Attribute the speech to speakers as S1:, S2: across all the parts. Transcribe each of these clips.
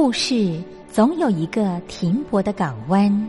S1: 故事总有一个停泊的港湾。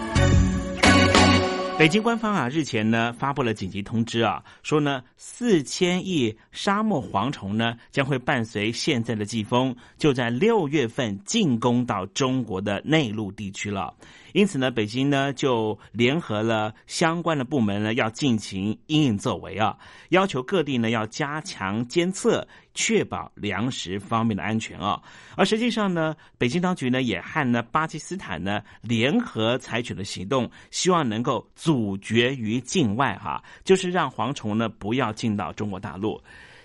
S2: 北京官方啊，日前呢发布了紧急通知啊，说呢四千亿沙漠蝗虫呢将会伴随现在的季风，就在六月份进攻到中国的内陆地区了。因此呢，北京呢就联合了相关的部门呢，要进行应应作为啊，要求各地呢要加强监测，确保粮食方面的安全啊。而实际上呢，北京当局呢也和呢巴基斯坦呢联合采取了行动，希望能够阻绝于境外哈，就是让蝗虫呢不要进到中国大陆。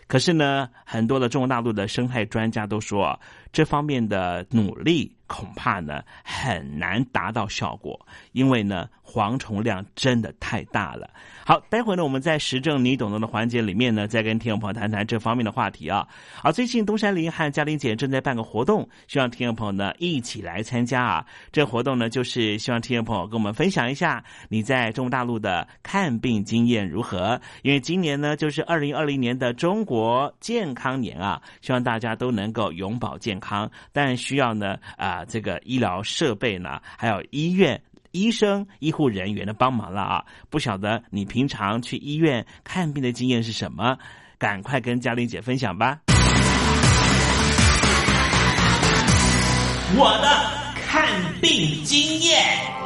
S2: 可是呢，很多的中国大陆的生态专家都说，这方面的努力。恐怕呢很难达到效果，因为呢蝗虫量真的太大了。好，待会呢我们在时政你懂得的环节里面呢，再跟听众朋友谈谈这方面的话题啊。好，最近东山林和嘉玲姐正在办个活动，希望听众朋友呢一起来参加啊。这活动呢就是希望听众朋友跟我们分享一下你在中国大陆的看病经验如何。因为今年呢就是二零二零年的中国健康年啊，希望大家都能够永保健康，但需要呢啊。啊，这个医疗设备呢，还有医院、医生、医护人员的帮忙了啊！不晓得你平常去医院看病的经验是什么？赶快跟嘉玲姐分享吧！我的看病经验。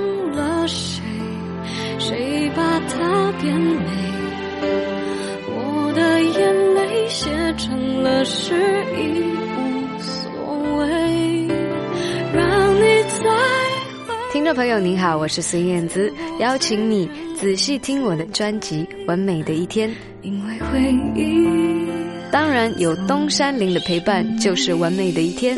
S3: 了谁？谁把它变美？我的眼泪写成了诗，已无所谓。让你在。
S4: 听众朋友您好，我是孙燕姿，邀请你仔细听我的专辑《完美的一天》。因为回忆，当然有东山林的陪伴，就是完美的一天。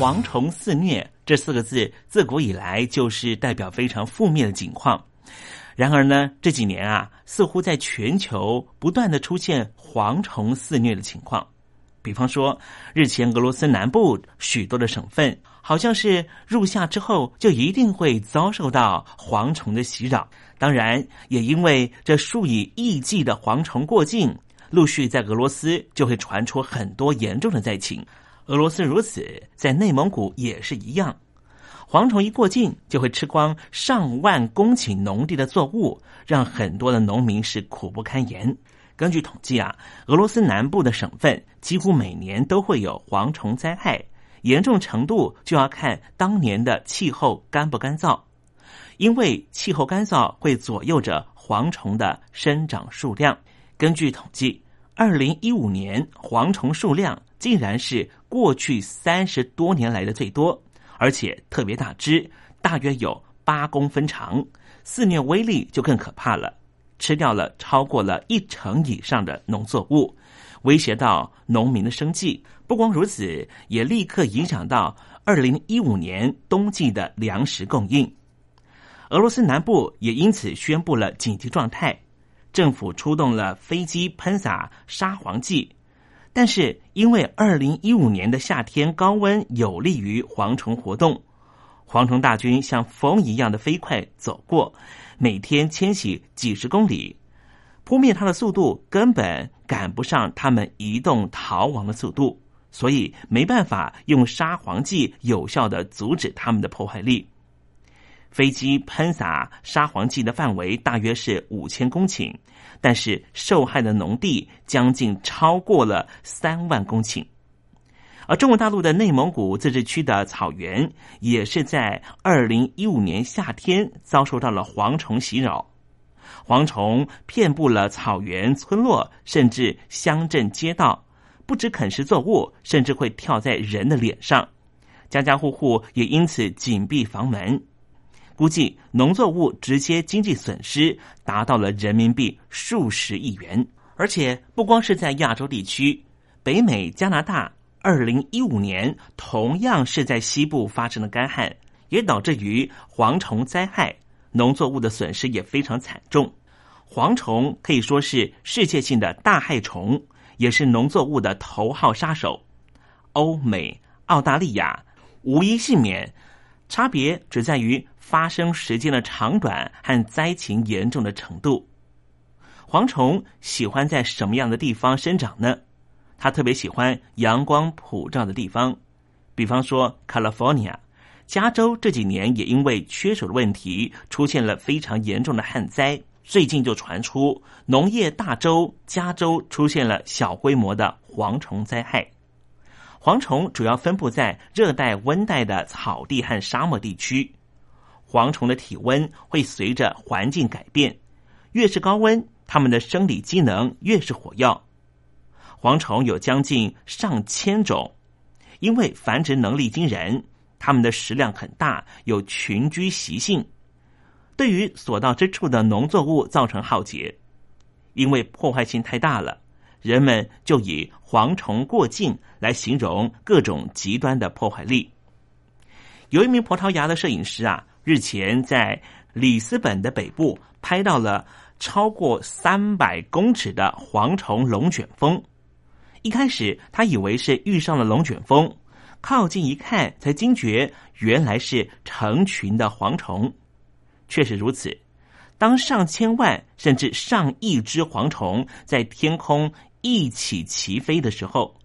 S2: 蝗虫肆虐这四个字，自古以来就是代表非常负面的景况。然而呢，这几年啊，似乎在全球不断的出现蝗虫肆虐的情况。比方说，日前俄罗斯南部许多的省份，好像是入夏之后就一定会遭受到蝗虫的袭扰。当然，也因为这数以亿计的蝗虫过境，陆续在俄罗斯就会传出很多严重的灾情。俄罗斯如此，在内蒙古也是一样。蝗虫一过境，就会吃光上万公顷农地的作物，让很多的农民是苦不堪言。根据统计啊，俄罗斯南部的省份几乎每年都会有蝗虫灾害，严重程度就要看当年的气候干不干燥。因为气候干燥会左右着蝗虫的生长数量。根据统计，二零一五年蝗虫数量竟然是过去三十多年来的最多。而且特别大只，大约有八公分长，肆虐威力就更可怕了，吃掉了超过了一成以上的农作物，威胁到农民的生计。不光如此，也立刻影响到二零一五年冬季的粮食供应。俄罗斯南部也因此宣布了紧急状态，政府出动了飞机喷洒沙黄剂。但是，因为二零一五年的夏天高温有利于蝗虫活动，蝗虫大军像风一样的飞快走过，每天迁徙几十公里，扑灭它的速度根本赶不上它们移动逃亡的速度，所以没办法用杀蝗剂有效的阻止它们的破坏力。飞机喷洒杀蝗剂的范围大约是五千公顷。但是受害的农地将近超过了三万公顷，而中国大陆的内蒙古自治区的草原也是在二零一五年夏天遭受到了蝗虫袭扰，蝗虫遍布了草原村落，甚至乡镇街道，不止啃食作物，甚至会跳在人的脸上，家家户户也因此紧闭房门。估计农作物直接经济损失达到了人民币数十亿元，而且不光是在亚洲地区，北美、加拿大，二零一五年同样是在西部发生的干旱，也导致于蝗虫灾害，农作物的损失也非常惨重。蝗虫可以说是世界性的大害虫，也是农作物的头号杀手。欧美、澳大利亚无一幸免，差别只在于。发生时间的长短和灾情严重的程度。蝗虫喜欢在什么样的地方生长呢？它特别喜欢阳光普照的地方，比方说 California，加州这几年也因为缺水的问题出现了非常严重的旱灾。最近就传出农业大州加州出现了小规模的蝗虫灾害。蝗虫主要分布在热带、温带的草地和沙漠地区。蝗虫的体温会随着环境改变，越是高温，它们的生理机能越是火药。蝗虫有将近上千种，因为繁殖能力惊人，它们的食量很大，有群居习性，对于所到之处的农作物造成浩劫。因为破坏性太大了，人们就以蝗虫过境来形容各种极端的破坏力。有一名葡萄牙的摄影师啊，日前在里斯本的北部拍到了超过三百公尺的蝗虫龙卷风。一开始他以为是遇上了龙卷风，靠近一看才惊觉原来是成群的蝗虫。确实如此，当上千万甚至上亿只蝗虫在天空一起齐飞的时候，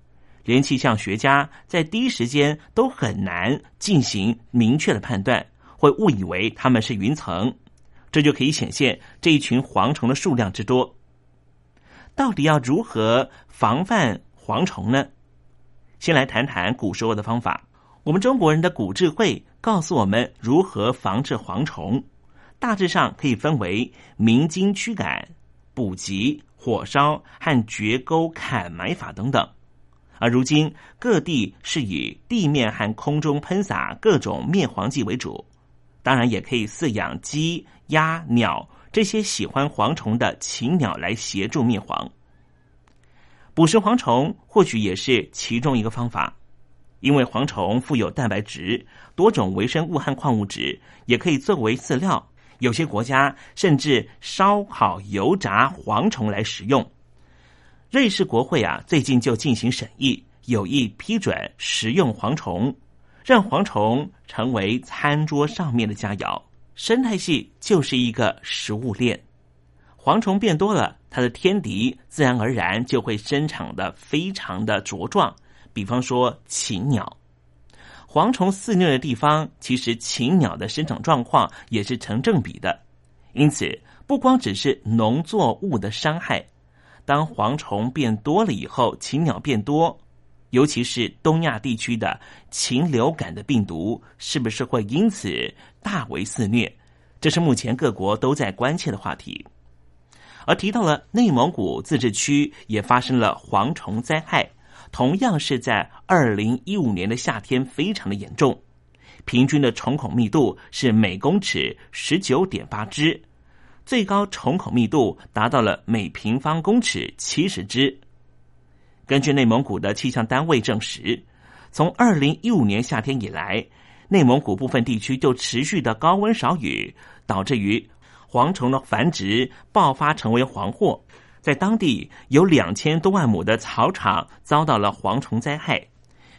S2: 连气象学家在第一时间都很难进行明确的判断，会误以为它们是云层。这就可以显现这一群蝗虫的数量之多。到底要如何防范蝗虫呢？先来谈谈古时候的方法。我们中国人的古智慧告诉我们如何防治蝗虫。大致上可以分为鸣金驱赶、捕集、火烧和掘沟砍埋法等等。而如今各地是以地面和空中喷洒各种灭蝗剂为主，当然也可以饲养鸡、鸭、鸟这些喜欢蝗虫的禽鸟来协助灭蝗。捕食蝗虫或许也是其中一个方法，因为蝗虫富有蛋白质、多种微生物和矿物质，也可以作为饲料。有些国家甚至烧烤、油炸蝗虫来食用。瑞士国会啊，最近就进行审议，有意批准食用蝗虫，让蝗虫成为餐桌上面的佳肴。生态系就是一个食物链，蝗虫变多了，它的天敌自然而然就会生长的非常的茁壮。比方说禽鸟。蝗虫肆虐的地方，其实禽鸟的生长状况也是成正比的。因此，不光只是农作物的伤害，当蝗虫变多了以后，禽鸟变多，尤其是东亚地区的禽流感的病毒，是不是会因此大为肆虐？这是目前各国都在关切的话题。而提到了内蒙古自治区，也发生了蝗虫灾害。同样是在二零一五年的夏天，非常的严重，平均的虫孔密度是每公尺十九点八只，最高虫孔密度达到了每平方公尺七十只。根据内蒙古的气象单位证实，从二零一五年夏天以来，内蒙古部分地区就持续的高温少雨，导致于蝗虫的繁殖爆发，成为蝗祸。在当地有两千多万亩的草场遭到了蝗虫灾害。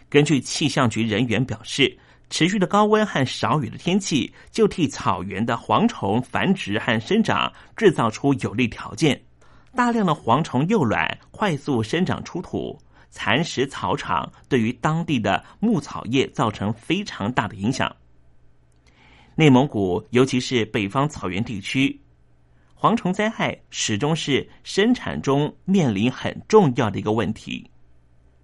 S2: 根据气象局人员表示，持续的高温和少雨的天气就替草原的蝗虫繁殖和生长制造出有利条件。大量的蝗虫幼卵快速生长出土，蚕食草场，对于当地的牧草业造成非常大的影响。内蒙古，尤其是北方草原地区。蝗虫灾害始终是生产中面临很重要的一个问题。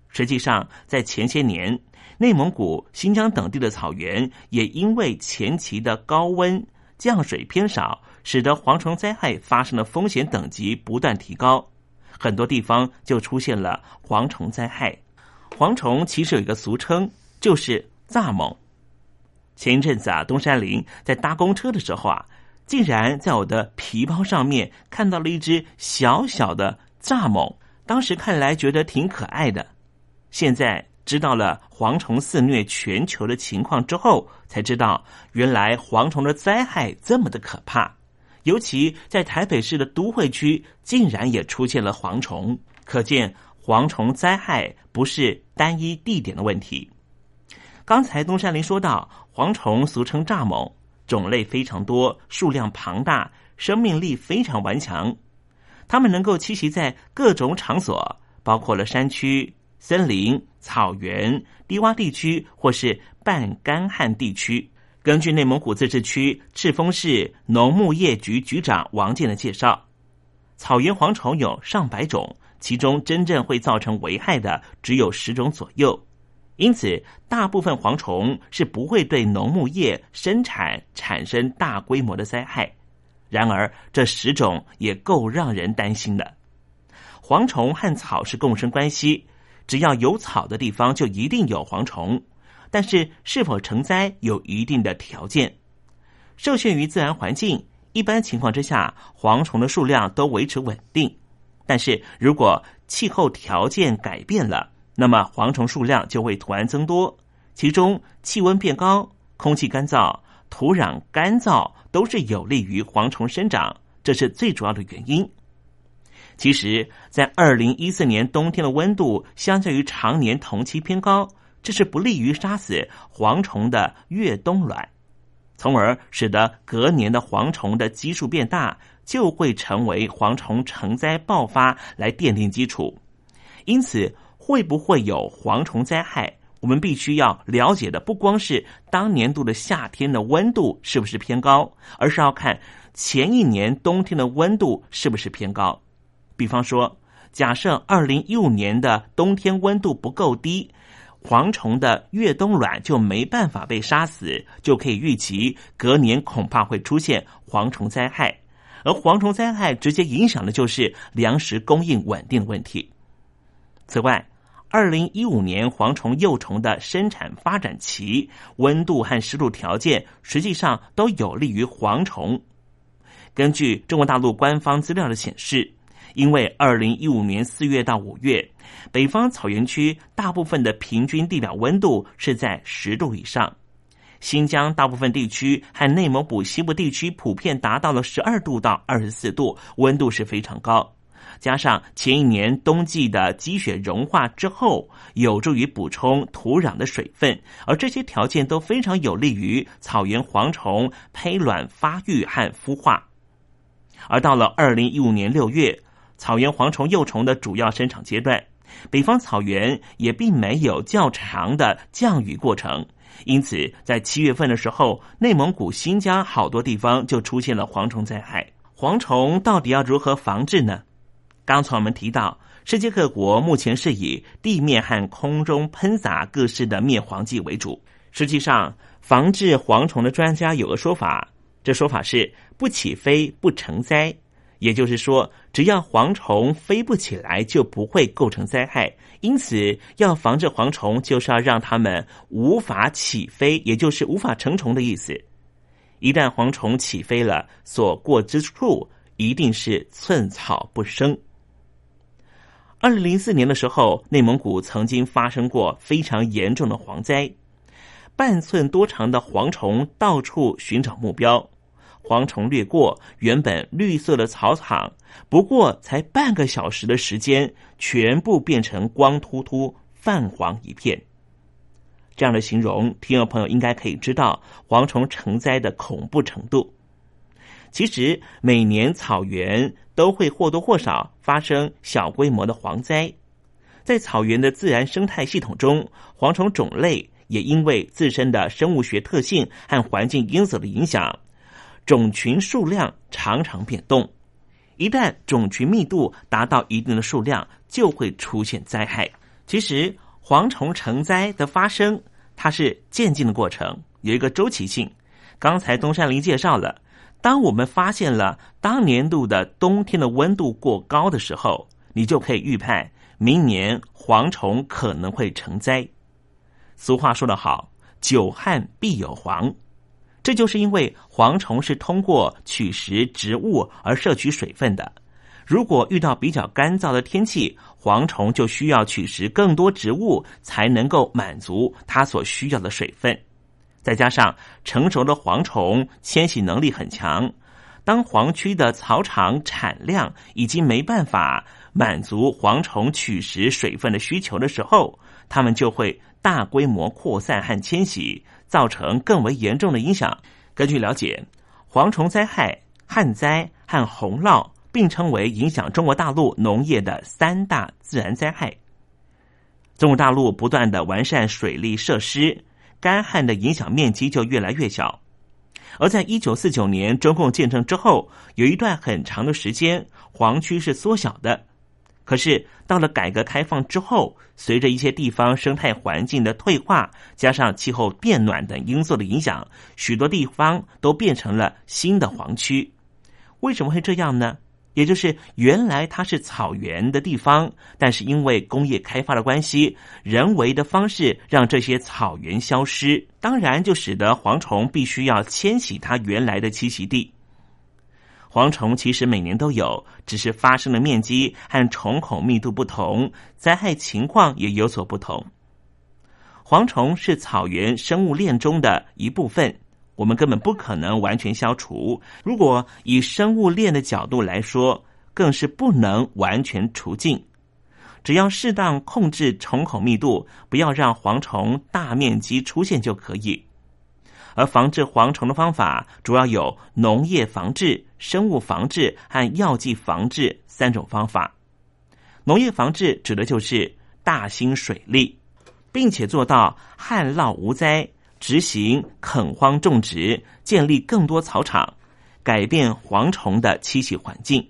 S2: 实际上，在前些年，内蒙古、新疆等地的草原也因为前期的高温、降水偏少，使得蝗虫灾害发生的风险等级不断提高，很多地方就出现了蝗虫灾害。蝗虫其实有一个俗称，就是“蚱蜢”。前一阵子啊，东山林在搭公车的时候啊。竟然在我的皮包上面看到了一只小小的蚱蜢，当时看来觉得挺可爱的。现在知道了蝗虫肆虐全球的情况之后，才知道原来蝗虫的灾害这么的可怕。尤其在台北市的都会区，竟然也出现了蝗虫，可见蝗虫灾害不是单一地点的问题。刚才东山林说到，蝗虫俗称蚱蜢。种类非常多，数量庞大，生命力非常顽强。它们能够栖息在各种场所，包括了山区、森林、草原、低洼地区或是半干旱地区。根据内蒙古自治区赤峰市农牧业局局长王健的介绍，草原蝗虫有上百种，其中真正会造成危害的只有十种左右。因此，大部分蝗虫是不会对农牧业生产产生大规模的灾害。然而，这十种也够让人担心的。蝗虫和草是共生关系，只要有草的地方就一定有蝗虫。但是，是否成灾有一定的条件。受限于自然环境，一般情况之下，蝗虫的数量都维持稳定。但是如果气候条件改变了，那么蝗虫数量就会突然增多。其中，气温变高、空气干燥、土壤干燥都是有利于蝗虫生长，这是最主要的原因。其实，在二零一四年冬天的温度相较于常年同期偏高，这是不利于杀死蝗虫的越冬卵，从而使得隔年的蝗虫的基数变大，就会成为蝗虫成灾爆发来奠定基础。因此，会不会有蝗虫灾害？我们必须要了解的不光是当年度的夏天的温度是不是偏高，而是要看前一年冬天的温度是不是偏高。比方说，假设二零一五年的冬天温度不够低，蝗虫的越冬卵就没办法被杀死，就可以预期隔年恐怕会出现蝗虫灾害。而蝗虫灾害直接影响的就是粮食供应稳定问题。此外，二零一五年蝗虫幼虫的生产发展期，温度和湿度条件实际上都有利于蝗虫。根据中国大陆官方资料的显示，因为二零一五年四月到五月，北方草原区大部分的平均地表温度是在十度以上，新疆大部分地区和内蒙古西部地区普遍达到了十二度到二十四度，温度是非常高。加上前一年冬季的积雪融化之后，有助于补充土壤的水分，而这些条件都非常有利于草原蝗虫胚卵发育和孵化。而到了二零一五年六月，草原蝗虫幼虫的主要生长阶段，北方草原也并没有较长的降雨过程，因此在七月份的时候，内蒙古、新疆好多地方就出现了蝗虫灾害。蝗虫到底要如何防治呢？刚才我们提到，世界各国目前是以地面和空中喷洒各式的灭蝗剂为主。实际上，防治蝗虫的专家有个说法，这说法是“不起飞不成灾”，也就是说，只要蝗虫飞不起来，就不会构成灾害。因此，要防治蝗虫，就是要让它们无法起飞，也就是无法成虫的意思。一旦蝗虫起飞了，所过之处一定是寸草不生。二零零四年的时候，内蒙古曾经发生过非常严重的蝗灾，半寸多长的蝗虫到处寻找目标，蝗虫掠过原本绿色的草场，不过才半个小时的时间，全部变成光秃秃、泛黄一片。这样的形容，听众朋友应该可以知道蝗虫成灾的恐怖程度。其实每年草原都会或多或少发生小规模的蝗灾，在草原的自然生态系统中，蝗虫种类也因为自身的生物学特性和环境因素的影响，种群数量常常变动。一旦种群密度达到一定的数量，就会出现灾害。其实蝗虫成灾的发生，它是渐进的过程，有一个周期性。刚才东山林介绍了。当我们发现了当年度的冬天的温度过高的时候，你就可以预判明年蝗虫可能会成灾。俗话说得好，“久旱必有蝗”，这就是因为蝗虫是通过取食植物而摄取水分的。如果遇到比较干燥的天气，蝗虫就需要取食更多植物，才能够满足它所需要的水分。再加上成熟的蝗虫迁徙能力很强，当黄区的草场产量已经没办法满足蝗虫取食水分的需求的时候，它们就会大规模扩散和迁徙，造成更为严重的影响。根据了解，蝗虫灾害、旱灾和洪涝并称为影响中国大陆农业的三大自然灾害。中国大陆不断的完善水利设施。干旱的影响面积就越来越小，而在一九四九年中共建政之后，有一段很长的时间，黄区是缩小的。可是到了改革开放之后，随着一些地方生态环境的退化，加上气候变暖等因素的影响，许多地方都变成了新的黄区。为什么会这样呢？也就是原来它是草原的地方，但是因为工业开发的关系，人为的方式让这些草原消失，当然就使得蝗虫必须要迁徙它原来的栖息地。蝗虫其实每年都有，只是发生的面积和虫孔密度不同，灾害情况也有所不同。蝗虫是草原生物链中的一部分，我们根本不可能完全消除。如果以生物链的角度来说，更是不能完全除尽。只要适当控制虫孔密度，不要让蝗虫大面积出现就可以。而防治蝗虫的方法主要有农业防治、生物防治和药剂防治三种方法。农业防治指的就是大兴水利，并且做到旱涝无灾，执行垦荒种植，建立更多草场，改变蝗虫的栖息环境。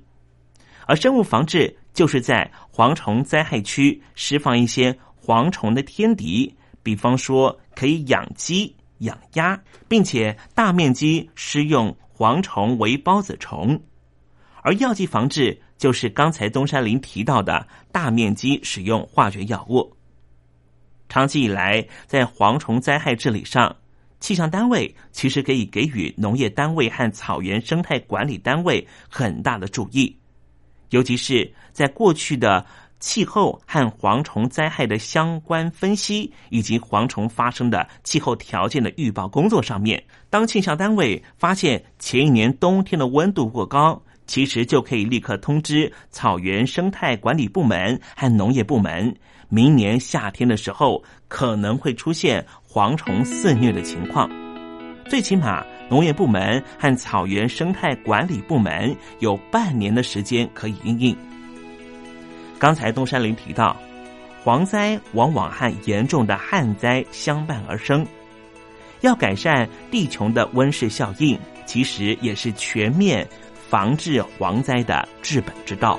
S2: 而生物防治就是在蝗虫灾害区释放一些蝗虫的天敌，比方说可以养鸡。养鸭，并且大面积施用蝗虫为孢子虫，而药剂防治就是刚才东山林提到的大面积使用化学药物。长期以来，在蝗虫灾害治理上，气象单位其实可以给予农业单位和草原生态管理单位很大的注意，尤其是在过去的。气候和蝗虫灾害的相关分析，以及蝗虫发生的气候条件的预报工作上面，当气象单位发现前一年冬天的温度过高，其实就可以立刻通知草原生态管理部门和农业部门，明年夏天的时候可能会出现蝗虫肆虐的情况。最起码，农业部门和草原生态管理部门有半年的时间可以应应。刚才东山林提到，蝗灾往往和严重的旱灾相伴而生。要改善地球的温室效应，其实也是全面防治蝗灾的治本之道。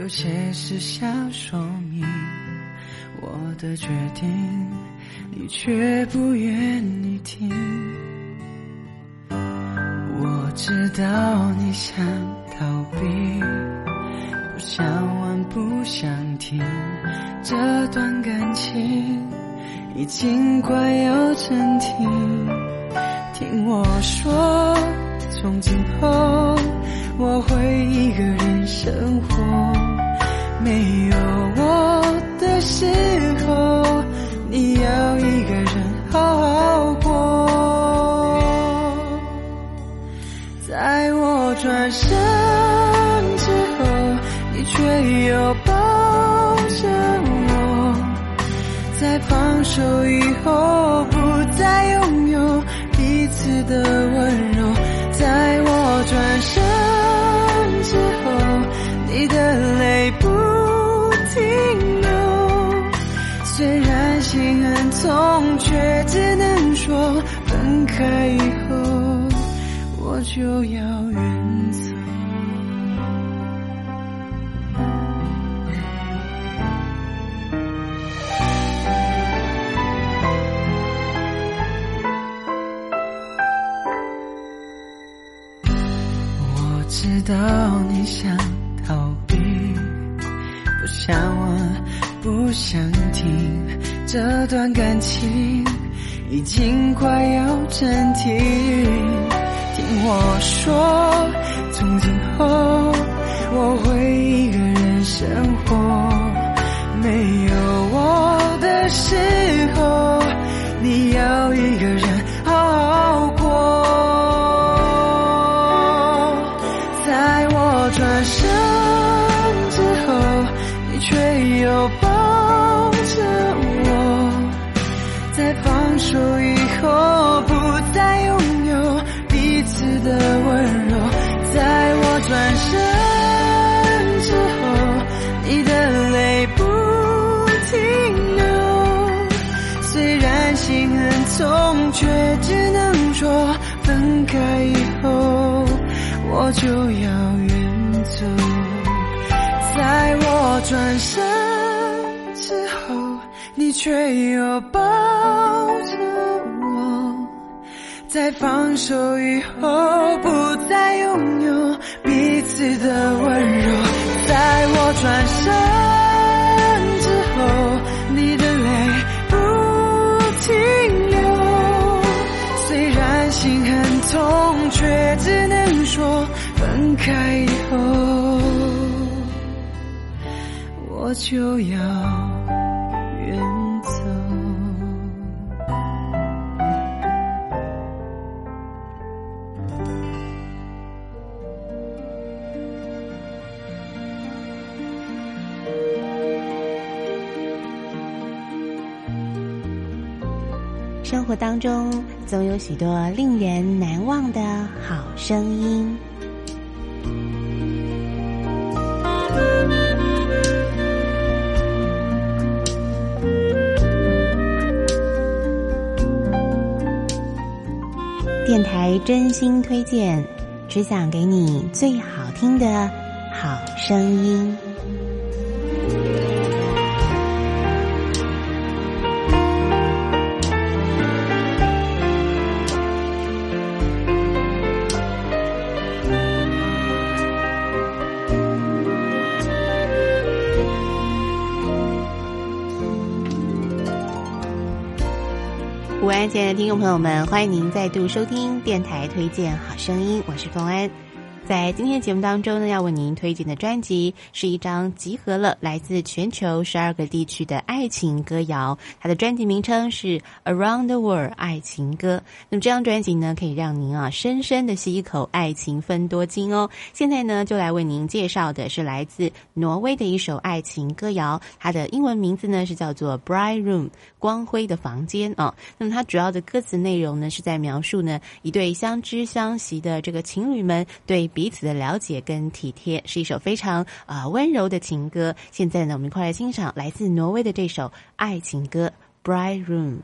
S5: 有些事想说明我的决定，你却不愿意听。我知道你想逃避，不想问，不想听。这段感情已经快要暂停。听我说，手以后，不再拥有彼此的温柔。在我转身之后，你的泪不停流。虽然心很痛，却只能说分开以后我就要到你想逃避，不想问，不想听，这段感情已经快要暂停。听我说，从今后我会一个人生活，没有我的时候，你要一个人又抱着我。在放手以后，不再拥有彼此的温柔。在我转身之后，你的泪不停流。虽然心很痛，却只能说分开以后我就要远走。在我转身之后，你却又抱着我。在放手以后，不再拥有彼此的温柔。在我转身之后，你的泪不停流。虽然心很痛，却只能说分开以后我就要远走。
S6: 生活当中总有许多令人难忘的好声音。电台真心推荐，只想给你最好听的好声音。亲爱的听众朋友们，欢迎您再度收听电台推荐好声音，我是凤安。在今天节目当中呢，要为您推荐的专辑是一张集合了来自全球十二个地区的爱情歌谣，它的专辑名称是《Around the World 爱情歌》。那么这张专辑呢，可以让您啊深深的吸一口爱情分多金哦。现在呢，就来为您介绍的是来自挪威的一首爱情歌谣，它的英文名字呢是叫做《Bright Room》光辉的房间啊。那么它主要的歌词内容呢是在描述呢一对相知相惜的这个情侣们对彼此的了解跟体贴，是一首非常啊、温柔的情歌。现在呢，我们一块来欣赏来自挪威的这首爱情歌《Bright Room》。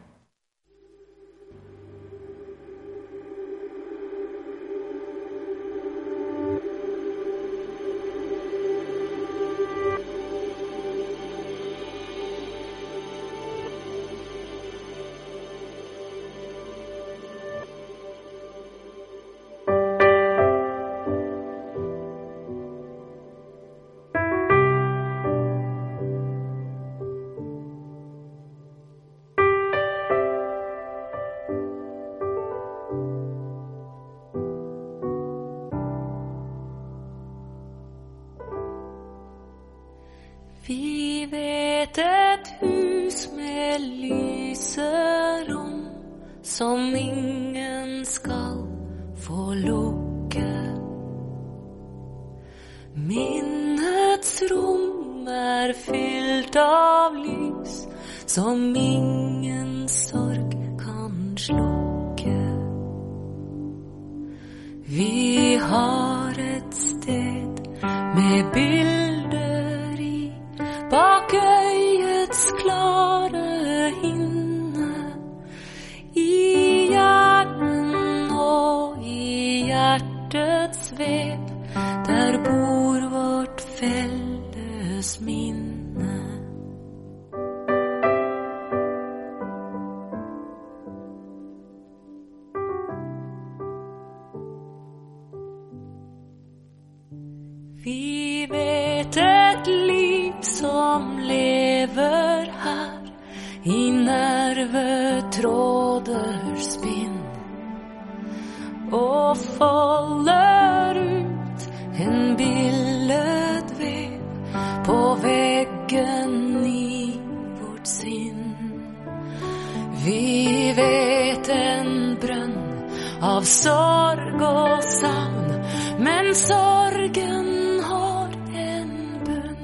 S3: Av sorg och savn, men sorgen har en bön.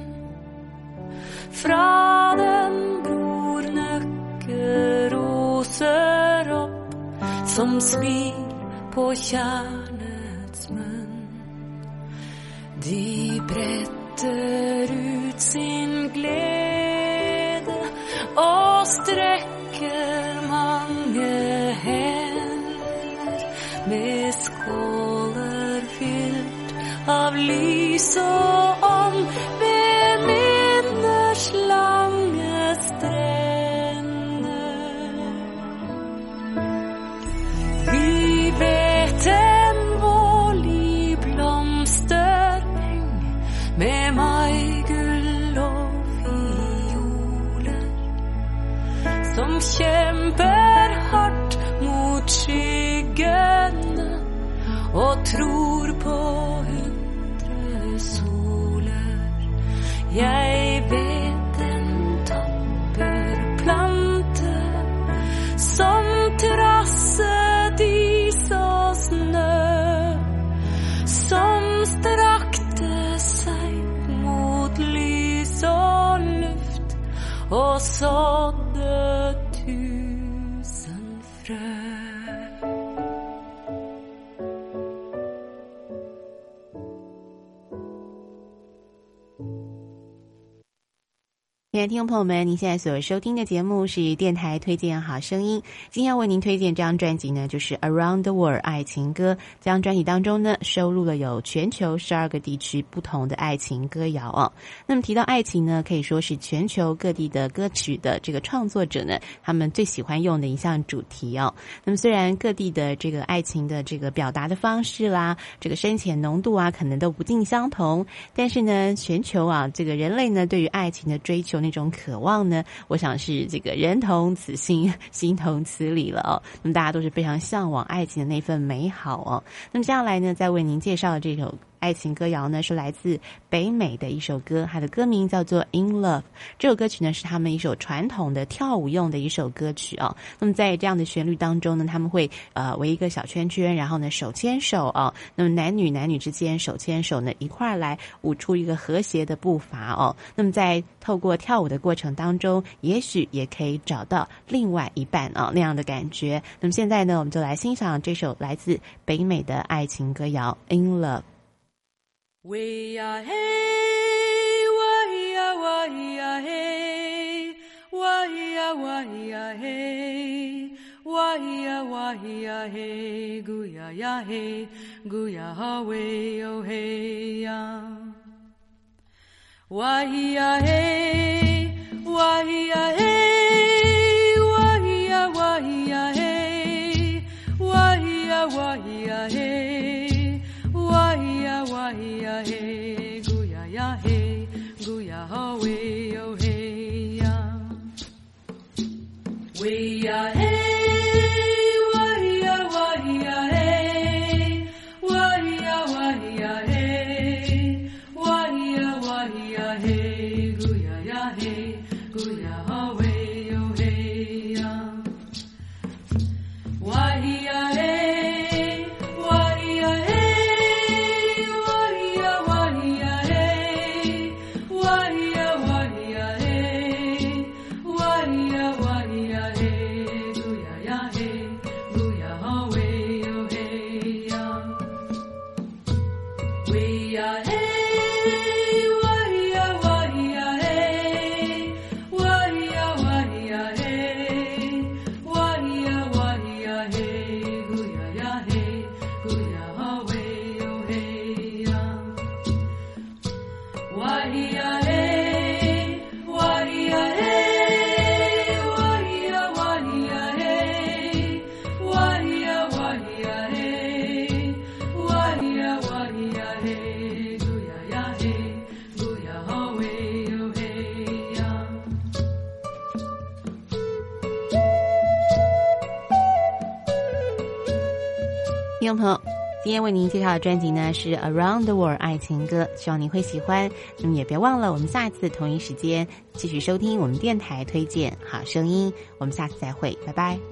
S3: Fra den gror nøkkeroser opp som smil på kärlek. so og sådde
S6: 听众朋友们，您现在所收听的节目是电台推荐好声音。今天要为您推荐这张专辑呢，就是《Around the World》爱情歌。这张专辑当中呢，收录了有全球十二个地区不同的爱情歌谣哦。那么提到爱情呢，可以说是全球各地的歌曲的这个创作者呢，他们最喜欢用的一项主题哦。那么虽然各地的这个爱情的这个表达的方式啦，这个深浅浓度啊，可能都不尽相同，但是呢，全球啊，这个人类呢，对于爱情的追求那种渴望呢，我想是这个人同此心，心同此理了哦。那么大家都是非常向往爱情的那份美好哦。那么接下来呢，再为您介绍这首。爱情歌谣呢是来自北美的一首歌，它的歌名叫做《In Love》。这首歌曲呢是他们一首传统的跳舞用的一首歌曲哦。那么在这样的旋律当中呢，他们会呃围一个小圈圈，然后呢手牵手哦。那么男女男女之间手牵手呢一块儿来舞出一个和谐的步伐哦。那么在透过跳舞的过程当中，也许也可以找到另外一半啊那样的感觉。那么现在呢，我们就来欣赏这首来自北美的爱情歌谣《In Love》。
S3: We are hey, we are, we are hey, we are, we are hey, we are, hey, guya ya hey, guya hawe oh hey ya. Wahia hey, wahia hey. way, oh hey, yeah. Hey.
S6: 朋友，今天为您介绍的专辑呢是《Around the World》爱情歌，希望您会喜欢。那么也别忘了，我们下一次同一时间继续收听我们电台推荐好声音。我们下次再会，拜拜。